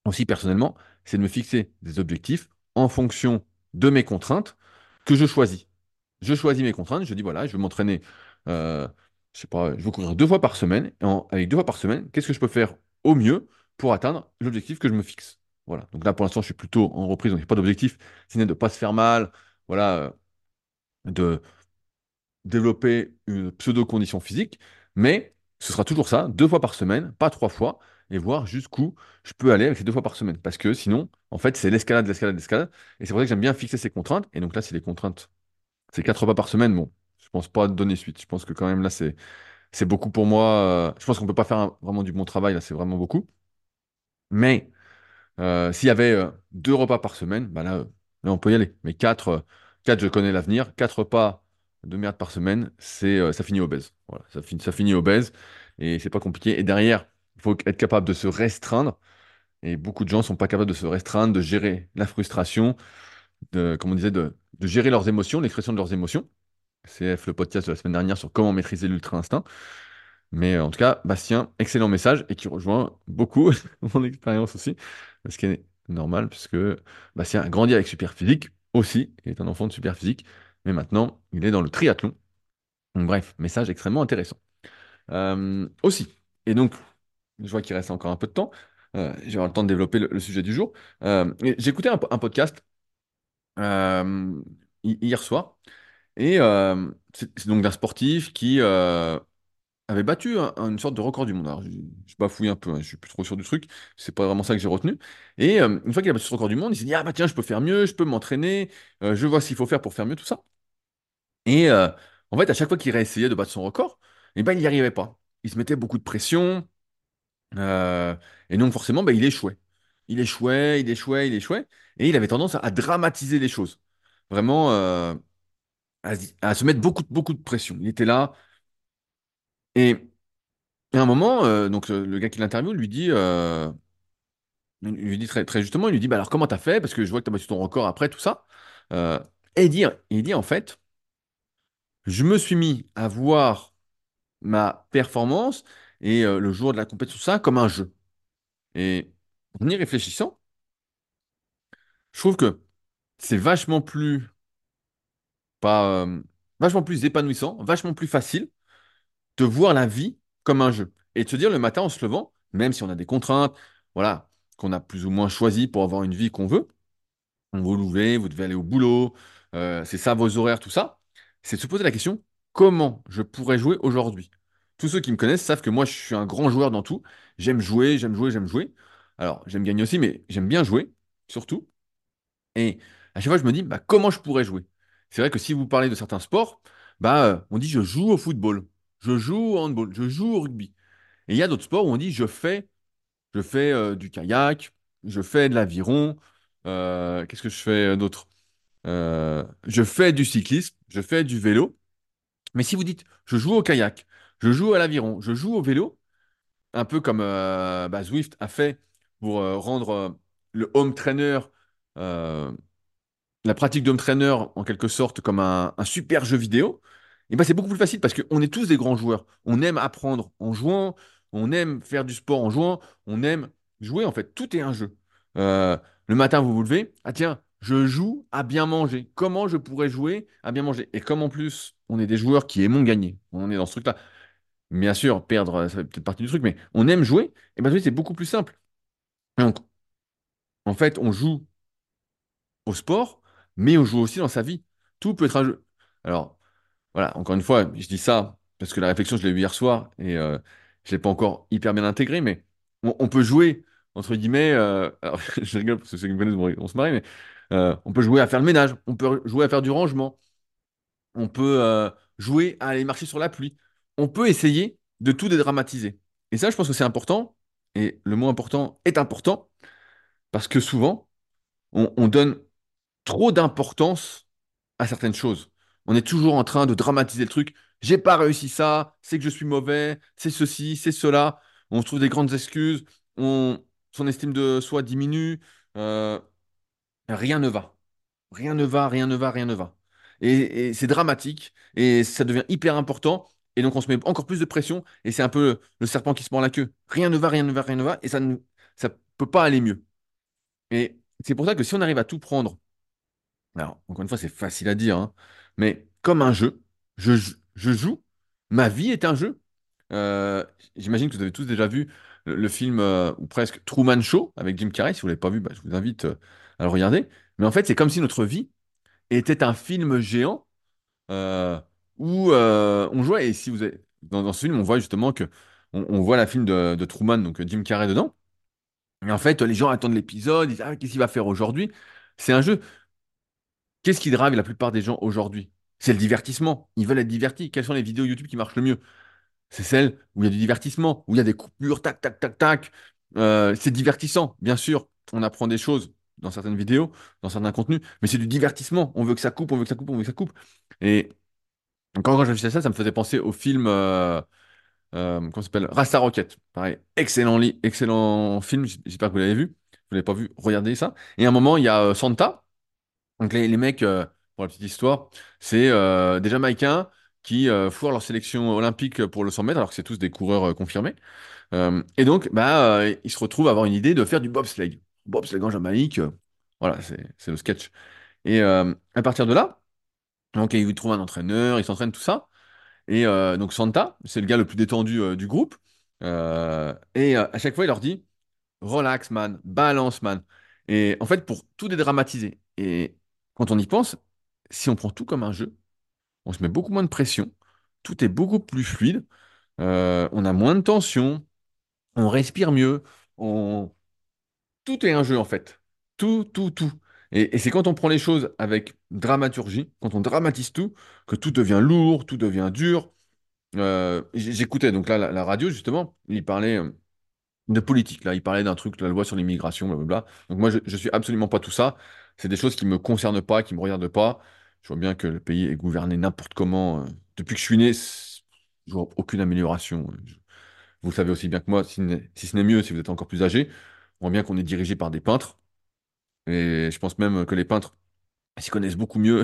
aussi personnellement, c'est de me fixer des objectifs en fonction de mes contraintes que je choisis. Je choisis mes contraintes, je dis voilà, je veux m'entraîner, euh, je sais pas, je veux courir deux fois par semaine. Et avec deux fois par semaine, qu'est-ce que je peux faire au mieux pour atteindre l'objectif que je me fixe? Voilà. Donc là, pour l'instant, je suis plutôt en reprise, donc il n'y a pas d'objectif, sinon de ne pas se faire mal, voilà, euh, de développer une pseudo-condition physique, mais ce sera toujours ça, deux fois par semaine, pas trois fois, et voir jusqu'où je peux aller avec ces deux fois par semaine. Parce que sinon, en fait, c'est l'escalade, l'escalade, l'escalade. Et c'est pour ça que j'aime bien fixer ces contraintes. Et donc là, si les contraintes, c'est quatre fois par semaine, bon, je pense pas donner suite. Je pense que quand même là, c'est c'est beaucoup pour moi. euh, Je pense qu'on peut pas faire vraiment du bon travail, là, c'est vraiment beaucoup. Mais euh, s'il y avait euh, deux repas par semaine, bah là, on peut y aller. Mais quatre, quatre, je connais l'avenir. Quatre repas de merde par semaine, c'est, euh, ça finit obèse. Voilà, ça finit, ça finit obèse et c'est pas compliqué. Et derrière, il faut être capable de se restreindre. Et beaucoup de gens sont pas capables de se restreindre, de gérer la frustration, de, comme on disait, de, de gérer leurs émotions, l'expression de leurs émotions. CF, le podcast de la semaine dernière sur comment maîtriser l'ultra-instinct. Mais euh, en tout cas, Bastien, excellent message et qui rejoint beaucoup mon expérience aussi, ce qui est normal puisque Bastien a grandi avec Superphysique aussi, il est un enfant de Superphysique, mais maintenant il est dans le triathlon. Donc bref, message extrêmement intéressant. Euh, aussi, et donc je vois qu'il reste encore un peu de temps, euh, le temps de développer le, sujet du jour. Euh, écouté un, un podcast euh, hi- hier soir et euh, c'est donc d'un sportif qui, avait battu un- une sorte de record du monde. Alors, je, je bafouille un peu, hein, je suis plus trop sûr du truc, c'est pas vraiment ça que j'ai retenu. Et euh, une fois qu'il a battu ce record du monde, il s'est dit, ah bah tiens, je peux faire mieux, je peux m'entraîner, euh, je vois ce qu'il faut faire pour faire mieux, tout ça. Et euh, en fait, à chaque fois qu'il réessayait de battre son record, eh ben, il n'y arrivait pas. Il se mettait beaucoup de pression, et donc forcément, bah, il échouait. Il échouait, il échouait, il échouait, et il avait tendance à, dramatiser les choses. Vraiment, à, à se mettre beaucoup, beaucoup de pression. Il était là, et à un moment, euh, donc euh, le gars qui l'interviewe lui dit, euh, lui dit très, justement, il lui dit, bah alors comment t'as fait? Parce que je vois que t'as battu ton record après tout ça. Et il dit, il en fait, je me suis mis à voir ma performance et le jour de la compétition, comme un jeu. Et en y réfléchissant, je trouve que c'est vachement plus, pas, vachement plus épanouissant, vachement plus facile voir la vie comme un jeu. Et de se dire le matin en se levant, même si on a des contraintes, voilà, qu'on a plus ou moins choisi pour avoir une vie qu'on veut, vous vous levez, vous devez aller au boulot, euh, c'est ça vos horaires, tout ça, c'est de se poser la question, comment je pourrais jouer aujourd'hui? Tous ceux qui me connaissent savent que moi, je suis un grand joueur dans tout. J'aime jouer, j'aime jouer, j'aime jouer. Alors, j'aime gagner aussi, mais j'aime bien jouer, surtout. Et à chaque fois, je me dis, bah, comment je pourrais jouer? C'est vrai que si vous parlez de certains sports, bah, euh, on dit je joue au football, je joue au handball, je joue au rugby. Et il y a d'autres sports où on dit je fais, je fais euh, du kayak, je fais de l'aviron, euh, qu'est-ce que je fais d'autre? Euh, je fais du cyclisme, je fais du vélo. Mais si vous dites je joue au kayak, je joue à l'aviron, je joue au vélo, un peu comme bah, Zwift a fait pour rendre le home trainer la pratique d'home trainer en quelque sorte comme un super jeu vidéo, et ben c'est beaucoup plus facile parce qu'on est tous des grands joueurs. On aime apprendre en jouant, on aime faire du sport en jouant, on aime jouer en fait. Tout est un jeu. Euh, le matin, vous vous levez, ah tiens, je joue à bien manger. Comment je pourrais jouer à bien manger? Et comme en plus, on est des joueurs qui aimons gagner, on est dans ce truc-là. Bien sûr, perdre, ça fait peut-être partie du truc, mais on aime jouer, et ben c'est beaucoup plus simple. Donc, en fait, on joue au sport, mais on joue aussi dans sa vie. Tout peut être un jeu. Alors, voilà, encore une fois, je dis ça parce que la réflexion, je l'ai eue hier soir et euh, je ne l'ai pas encore hyper bien intégrée, mais on, on peut jouer, entre guillemets, euh, alors, je rigole parce que ceux qui me connaissent vont se marrer, mais euh, on peut jouer à faire le ménage, on peut jouer à faire du rangement, on peut jouer à aller marcher sur la pluie. On peut essayer de tout dédramatiser. Et ça, je pense que c'est important, et le mot important est important, parce que souvent, on, on donne trop d'importance à certaines choses. On est toujours en train de dramatiser le truc. J'ai pas réussi ça, c'est que je suis mauvais, c'est ceci, c'est cela. On se trouve des grandes excuses, on, son estime de soi diminue, euh, rien ne va. Rien ne va, rien ne va, rien ne va. Et, c'est dramatique, et ça devient hyper important, et donc on se met encore plus de pression, et c'est un peu le serpent qui se mord la queue. Rien ne va, rien ne va, rien ne va, et ça ne ça peut pas aller mieux. Et c'est pour ça que si on arrive à tout prendre, alors encore une fois, c'est facile à dire, hein, mais comme un jeu, je, je joue, ma vie est un jeu. Euh, j'imagine que vous avez tous déjà vu le, film, euh, ou presque, Truman Show avec Jim Carrey. Si vous ne l'avez pas vu, bah, je vous invite euh, à le regarder. Mais en fait, c'est comme si notre vie était un film géant où on jouait. Et si vous avez, dans, ce film, on voit justement que on, on voit la film de, de Truman, donc Jim Carrey dedans. Et en fait, les gens attendent l'épisode, ils disent Ah, qu'est-ce qu'il va faire aujourd'hui? C'est un jeu. Qu'est-ce qui drive la plupart des gens aujourd'hui? C'est le divertissement. Ils veulent être divertis. Quelles sont les vidéos YouTube qui marchent le mieux? C'est celle où il y a du divertissement, où il y a des coupures, tac, tac, tac, tac. Euh, c'est divertissant, bien sûr. On apprend des choses dans certaines vidéos, dans certains contenus, mais c'est du divertissement. On veut que ça coupe, on veut que ça coupe, on veut que ça coupe. Et quand, quand je réfléchissais à ça, ça me faisait penser au film, euh, euh, comment s'appelle? Rasta Rocket. Pareil, excellent, li- excellent film. J'espère que vous l'avez vu. Vous l'avez pas vu, regardez ça. Et à un moment, il y a euh, Santa. Donc les, mecs, euh, pour la petite histoire, c'est euh, des Jamaïcains qui euh, foirent leur sélection olympique pour le 100 mètres, alors que c'est tous des coureurs euh, confirmés. Et donc, bah, ils se retrouvent à avoir une idée de faire du bobsleigh. Bobsleigh en Jamaïque, voilà, c'est le sketch. Et à partir de là, donc ils trouvent un entraîneur, ils s'entraînent tout ça. Et donc Santa, c'est le gars le plus détendu du groupe. Et à chaque fois, il leur dit, relax man, balance man. Et en fait, pour tout dédramatiser. Et quand on y pense, si on prend tout comme un jeu, on se met beaucoup moins de pression, tout est beaucoup plus fluide, euh, on a moins de tension, on respire mieux, on... tout est un jeu en fait. Tout, tout, tout. Et, c'est quand on prend les choses avec dramaturgie, quand on dramatise tout, que tout devient lourd, tout devient dur. Euh, j'écoutais donc là la, la radio justement, il parlait euh, de politique, là, il parlait d'un truc, la loi sur l'immigration, blablabla. Donc moi je, je suis absolument pas tout ça. C'est des choses qui me concernent pas, qui me regardent pas. Je vois bien que le pays est gouverné n'importe comment. euh, Depuis que je suis né, je vois aucune amélioration. Vous le savez aussi bien que moi, si, ce n'est mieux, si vous êtes encore plus âgé, on voit bien qu'on est dirigé par des peintres. Et je pense même que les peintres s'y connaissent beaucoup mieux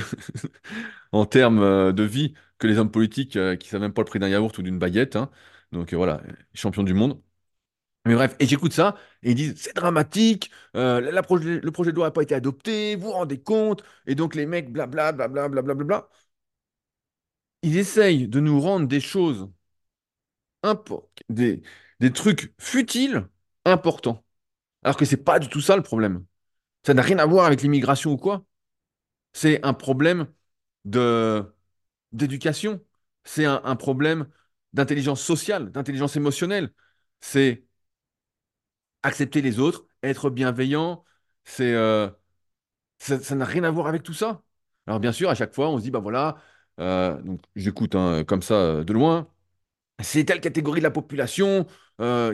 en termes euh, de vie que les hommes politiques euh, qui savent même pas le prix d'un yaourt ou d'une baguette. hein. Donc voilà, champion du monde. Mais bref, et j'écoute ça, et ils disent, c'est dramatique, euh, la- projet- le projet de loi n'a pas été adopté, vous vous rendez compte, et donc les mecs, blabla, blabla, blabla, blabla. Ils essayent de nous rendre des choses, des, des trucs futiles, importants. Alors que c'est pas du tout ça le problème. Ça n'a rien à voir avec l'immigration ou quoi. C'est un problème d'éducation. C'est un, un problème d'intelligence sociale, d'intelligence émotionnelle. C'est accepter les autres, être bienveillant. C'est euh, ça n'a rien à voir avec tout ça. Alors bien sûr, à chaque fois, on se dit, bah voilà, euh, donc j'écoute hein, comme ça euh, de loin, c'est telle catégorie de la population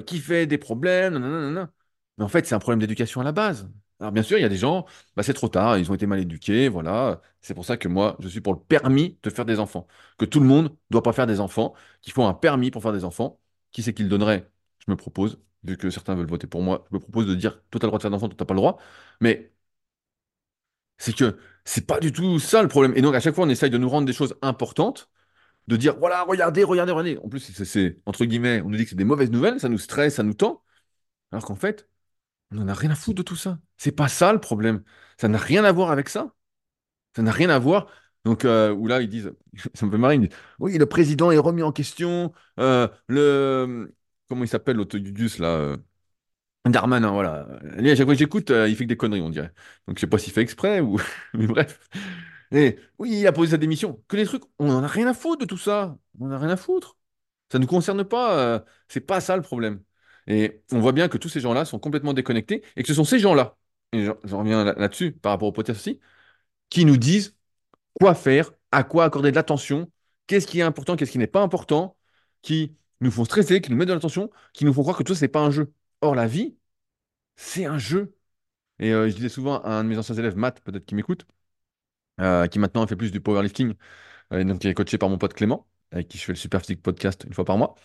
qui fait des problèmes, nanana. Mais en fait, c'est un problème d'éducation à la base. Alors bien sûr, il y a des gens, bah, c'est trop tard, ils ont été mal éduqués, voilà. C'est pour ça que moi, je suis pour le permis de faire des enfants. Que tout le monde ne doit pas faire des enfants, qu'il faut un permis pour faire des enfants. Qui c'est qui le donnerait? Je me propose, vu que certains veulent voter pour moi, je me propose de dire, toi, tu as le droit de faire des enfants, toi, tu n'as pas le droit. Mais c'est que c'est pas du tout ça le problème. Et donc, à chaque fois, on essaye de nous rendre des choses importantes, de dire, voilà, regardez, regardez, regardez. En plus, c'est- entre guillemets, on nous dit que c'est des mauvaises nouvelles, ça nous stresse, ça nous tend. Alors qu'en fait, on n'en a rien à foutre de tout ça. C'est pas ça le problème. Ça n'a rien à voir avec ça. Ça n'a rien à voir. Donc, euh, où là, ils disent, ça me fait marrer, ils disent, oui, le président est remis en question, euh, le, comment il s'appelle, l'autre Gugus, là, euh, Darmanin, voilà. Chaque fois que j'écoute, euh, il fait que des conneries, on dirait. Donc, je sais pas s'il fait exprès ou. Mais bref. Et oui, il a posé sa démission. Que les trucs, on en a rien à foutre de tout ça. On en a rien à foutre. Ça ne nous concerne pas. euh, c'est pas ça le problème. Et on voit bien que tous ces gens-là sont complètement déconnectés et que ce sont ces gens-là, et j'en j'en reviens là- là-dessus par rapport au podcast aussi, qui nous disent quoi faire, à quoi accorder de l'attention, qu'est-ce qui est important, qu'est-ce qui n'est pas important, qui nous font stresser, qui nous mettent de l'attention, qui nous font croire que tout ça, c'est pas un jeu. Or, la vie, c'est un jeu. Et euh, je disais souvent à un de mes anciens élèves, Matt, peut-être qui m'écoute, euh, qui maintenant fait plus du powerlifting, euh, donc qui est coaché par mon pote Clément, avec qui je fais le Super Physique Podcast une fois par mois.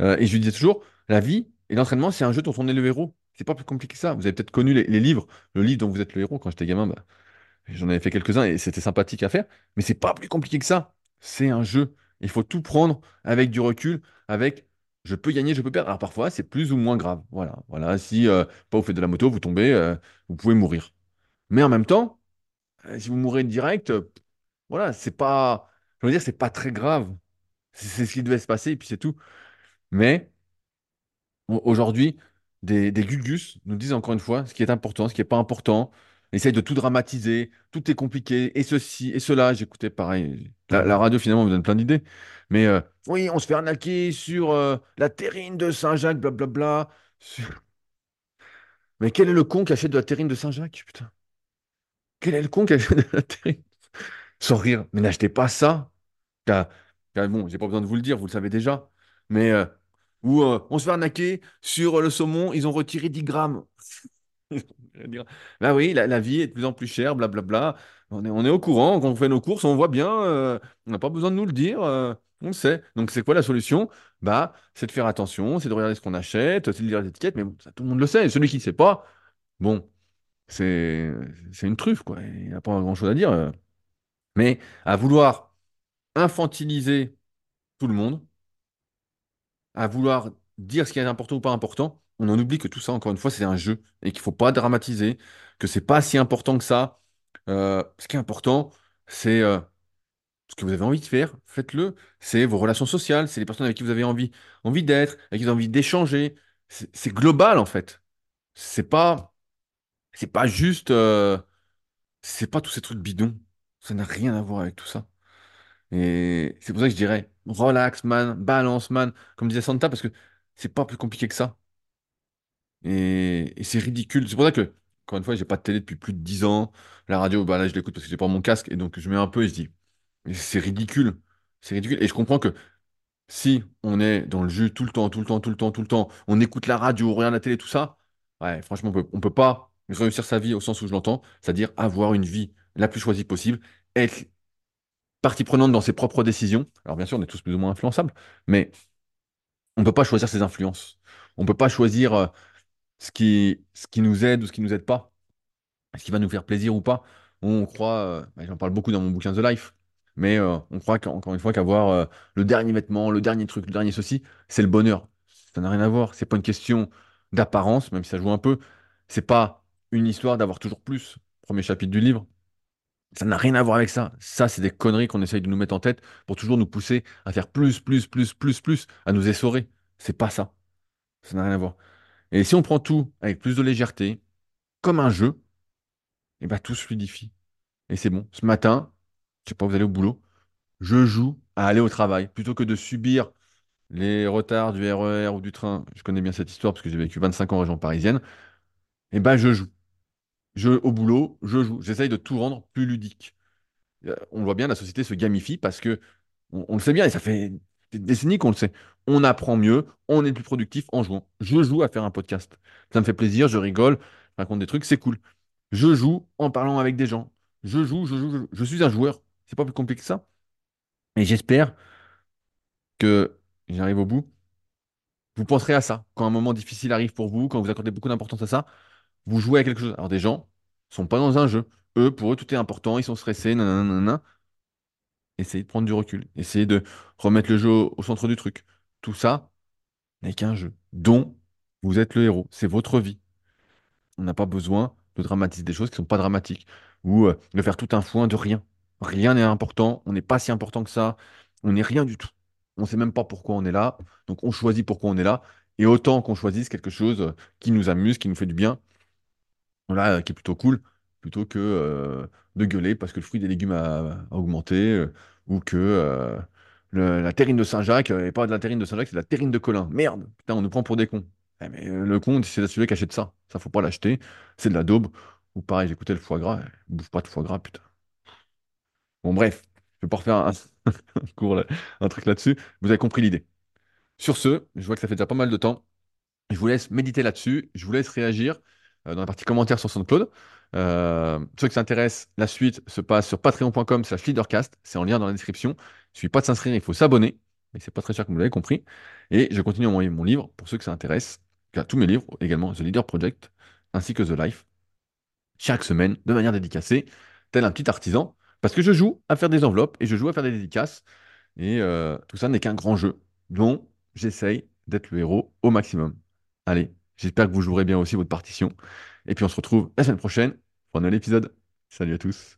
Euh, et je lui disais toujours, la vie et l'entraînement, c'est un jeu dont on est le héros. C'est pas plus compliqué que ça. Vous avez peut-être connu les, les livres, le livre dont vous êtes le héros. Quand j'étais gamin, bah, j'en avais fait quelques-uns et c'était sympathique à faire. Mais c'est pas plus compliqué que ça. C'est un jeu. Il faut tout prendre avec du recul, avec Je peux gagner, je peux perdre. Alors parfois, c'est plus ou moins grave. Voilà, voilà. Si, euh, pas vous faites de la moto, vous tombez, euh, vous pouvez mourir. Mais en même temps, euh, si vous mourrez direct, voilà, c'est pas, je veux dire, c'est pas très grave. C'est ce qui devait se passer et puis c'est tout. Mais au- aujourd'hui, des, des Gugus nous disent encore une fois ce qui est important, ce qui n'est pas important. Essayent de tout dramatiser, tout est compliqué, et ceci, et cela. J'écoutais pareil. La, radio, finalement, me donne plein d'idées. Mais euh, oui, on se fait arnaquer sur euh, la terrine de Saint-Jacques, blablabla. Sur- Mais quel est le con qui achète de la terrine de Saint-Jacques, putain? Quel est le con qui achète de la terrine? Sans rire. Mais n'achetez pas ça. Car bon, j'ai pas besoin de vous le dire, vous le savez déjà. Mais euh, on se fait arnaquer sur le saumon, ils ont retiré 10 grammes. Bah oui, la, vie est de plus en plus chère, blablabla. On est, on est au courant, quand on fait nos courses, on voit bien, euh, on n'a pas besoin de nous le dire, euh, on le sait. Donc c'est quoi la solution? Bah, c'est de faire attention, c'est de regarder ce qu'on achète, c'est de lire les étiquettes, mais tout le monde le sait. Celui qui ne sait pas, bon, c'est une truffe, quoi. Il n'y a pas grand-chose à dire. euh. Mais à vouloir infantiliser tout le monde, à vouloir dire ce qui est important ou pas important, on en oublie que tout ça, encore une fois, c'est un jeu et qu'il faut pas dramatiser, que c'est pas si important que ça. Euh, ce qui est important, c'est euh, ce que vous avez envie de faire, faites-le. C'est vos relations sociales, c'est les personnes avec qui vous avez envie, envie d'être, avec qui vous avez envie d'échanger. C'est global en fait. C'est pas, c'est pas juste, euh, c'est pas tous ces trucs bidons. Ça n'a rien à voir avec tout ça. Et c'est pour ça que je dirais relax man, balance man, comme disait Santa, parce que c'est pas plus compliqué que ça. Et, c'est ridicule. C'est pour ça que, encore une fois, j'ai pas de télé depuis plus de 10 ans. La radio, bah là, je l'écoute parce que j'ai pas mon casque. Et donc, je mets un peu et je dis, c'est ridicule. C'est ridicule. Et je comprends que si on est dans le jus tout le temps, tout le temps, tout le temps, tout le temps, on écoute la radio, on regarde la télé, tout ça, ouais, franchement, on peut, on peut pas réussir sa vie au sens où je l'entends, c'est-à-dire avoir une vie la plus choisie possible, être partie prenante dans ses propres décisions. Alors, bien sûr, on est tous plus ou moins influençables, mais on peut pas choisir ses influences. On peut pas choisir. Ce qui, ce qui nous aide ou ce qui nous aide pas, ce qui va nous faire plaisir ou pas? On croit, euh, bah, j'en parle beaucoup dans mon bouquin The Life, mais euh, on croit qu'encore une fois qu'avoir euh, le dernier vêtement, le dernier truc, le dernier ceci, c'est le bonheur. Ça n'a rien à voir. C'est pas une question d'apparence, même si ça joue un peu. C'est pas une histoire d'avoir toujours plus. Premier chapitre du livre. Ça n'a rien à voir avec ça. Ça, c'est des conneries qu'on essaye de nous mettre en tête pour toujours nous pousser à faire plus, plus, plus, plus, plus, à nous essorer. C'est pas ça. Ça n'a rien à voir. Et si on prend tout avec plus de légèreté, comme un jeu, et ben tout se fluidifie. Et c'est bon. Ce matin, je sais pas, vous allez au boulot, je joue à aller au travail plutôt que de subir les retards du RER ou du train. Je connais bien cette histoire parce que j'ai vécu 25 ans en région parisienne. Et ben je joue. Je, au boulot, je joue. J'essaye de tout rendre plus ludique. Euh, On voit bien, la société se gamifie parce que on, on le sait bien et ça fait des décennies qu'on le sait. On apprend mieux, on est plus productif en jouant. Je joue à faire un podcast. Ça me fait plaisir, je rigole, je raconte des trucs, c'est cool. Je joue en parlant avec des gens. Je joue, je joue, je, suis un joueur. C'est pas plus compliqué que ça. Et j'espère que j'arrive au bout. Vous penserez à ça. Quand un moment difficile arrive pour vous, quand vous accordez beaucoup d'importance à ça, vous jouez à quelque chose. Alors des gens sont pas dans un jeu. Eux, pour eux, tout est important, ils sont stressés. Essayez de prendre du recul. Essayez de remettre le jeu au centre du truc. Tout ça n'est qu'un jeu dont vous êtes le héros. C'est votre vie. On n'a pas besoin de dramatiser des choses qui ne sont pas dramatiques ou euh, de faire tout un foin de rien. Rien n'est important. On n'est pas si important que ça. On n'est rien du tout. On ne sait même pas pourquoi on est là. Donc on choisit pourquoi on est là. Et autant qu'on choisisse quelque chose euh, qui nous amuse, qui nous fait du bien, voilà, euh, qui est plutôt cool, plutôt que de gueuler parce que le fruit des légumes a, augmenté ou que la terrine de Saint-Jacques n'est pas de la terrine de Saint-Jacques, c'est la terrine de Colin. Merde, putain, on nous prend pour des cons. Eh, mais euh, le con, c'est celui qui achète ça. Ça, faut pas l'acheter. C'est de la daube. Ou pareil, j'écoutais le foie gras. Bouffe pas de foie gras, putain. Bon, bref, je vais pas refaire un, cours un truc là-dessus. Vous avez compris l'idée. Sur ce, je vois que ça fait déjà pas mal de temps. Je vous laisse méditer là-dessus. Je vous laisse réagir euh, dans la partie commentaires sur SoundCloud. Euh, ceux qui s'intéressent, la suite se passe sur patreon.com slash leadercast. C'est en lien dans la description. Il ne suffit pas de s'inscrire, il faut s'abonner. Mais c'est pas très cher comme vous l'avez compris. Et je continue à envoyer mon livre pour ceux que ça intéresse. Tous mes livres, également The Leader Project, ainsi que The Life, chaque semaine, de manière dédicacée, tel un petit artisan. Parce que je joue à faire des enveloppes et je joue à faire des dédicaces. Et euh, tout ça n'est qu'un grand jeu dont j'essaye d'être le héros au maximum. Allez, j'espère que vous jouerez bien aussi votre partition. Et puis on se retrouve la semaine prochaine pour un nouvel épisode. Salut à tous.